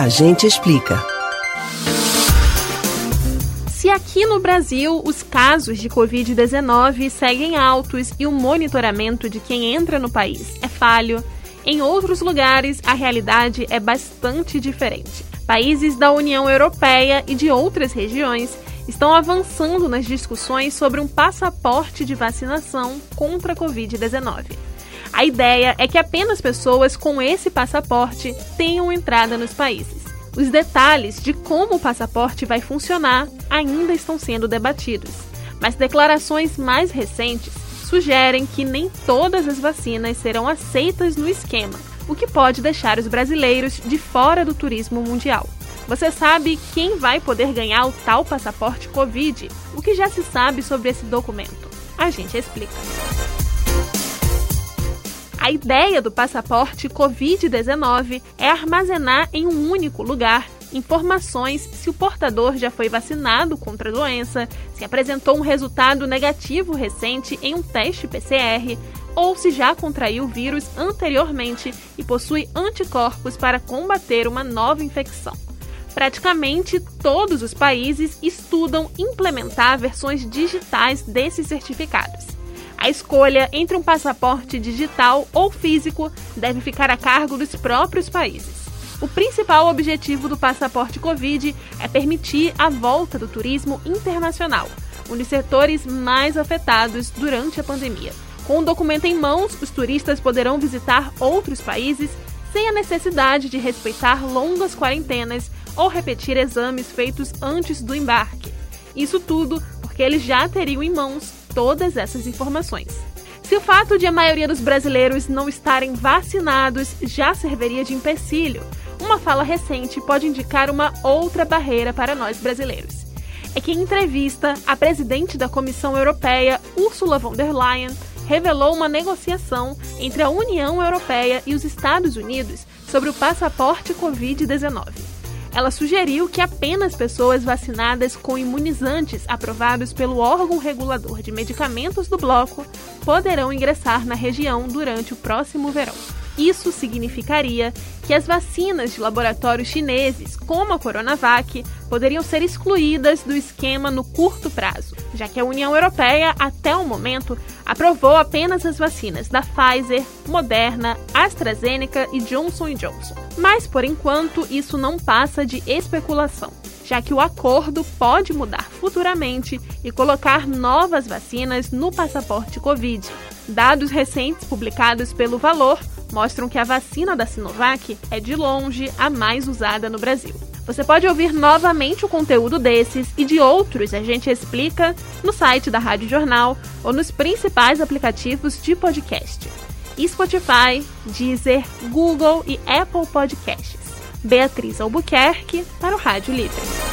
A gente explica. Se aqui no Brasil os casos de Covid-19 seguem altos e o monitoramento de quem entra no país é falho, em outros lugares a realidade é bastante diferente. Países da União Europeia e de outras regiões estão avançando nas discussões sobre um passaporte de vacinação contra a Covid-19. A ideia é que apenas pessoas com esse passaporte tenham entrada nos países. Os detalhes de como o passaporte vai funcionar ainda estão sendo debatidos, mas declarações mais recentes sugerem que nem todas as vacinas serão aceitas no esquema, o que pode deixar os brasileiros de fora do turismo mundial. Você sabe quem vai poder ganhar o tal passaporte Covid? O que já se sabe sobre esse documento? A gente explica. A ideia do passaporte Covid-19 é armazenar em um único lugar informações se o portador já foi vacinado contra a doença, se apresentou um resultado negativo recente em um teste PCR ou se já contraiu o vírus anteriormente e possui anticorpos para combater uma nova infecção. Praticamente todos os países estudam implementar versões digitais desses certificados. A escolha entre um passaporte digital ou físico deve ficar a cargo dos próprios países. O principal objetivo do passaporte Covid é permitir a volta do turismo internacional, um dos setores mais afetados durante a pandemia. Com o documento em mãos, os turistas poderão visitar outros países sem a necessidade de respeitar longas quarentenas ou repetir exames feitos antes do embarque. Isso tudo porque eles já teriam em mãos todas essas informações. Se o fato de a maioria dos brasileiros não estarem vacinados já serviria de empecilho, uma fala recente pode indicar uma outra barreira para nós brasileiros. É que em entrevista, a presidente da Comissão Europeia, Ursula von der Leyen, revelou uma negociação entre a União Europeia e os Estados Unidos sobre o passaporte Covid-19 ela sugeriu que apenas pessoas vacinadas com imunizantes aprovados pelo órgão regulador de medicamentos do bloco poderão ingressar na região durante o próximo verão. Isso significaria que as vacinas de laboratórios chineses, como a Coronavac, poderiam ser excluídas do esquema no curto prazo, já que a União Europeia, até o momento, aprovou apenas as vacinas da Pfizer, Moderna, AstraZeneca e Johnson Johnson. Mas, por enquanto, isso não passa de especulação já que o acordo pode mudar futuramente e colocar novas vacinas no passaporte Covid. Dados recentes publicados pelo Valor mostram que a vacina da Sinovac é de longe a mais usada no Brasil. Você pode ouvir novamente o conteúdo desses e de outros a gente explica no site da Rádio Jornal ou nos principais aplicativos de podcast: Spotify, Deezer, Google e Apple Podcasts. Beatriz Albuquerque para o Rádio Livre.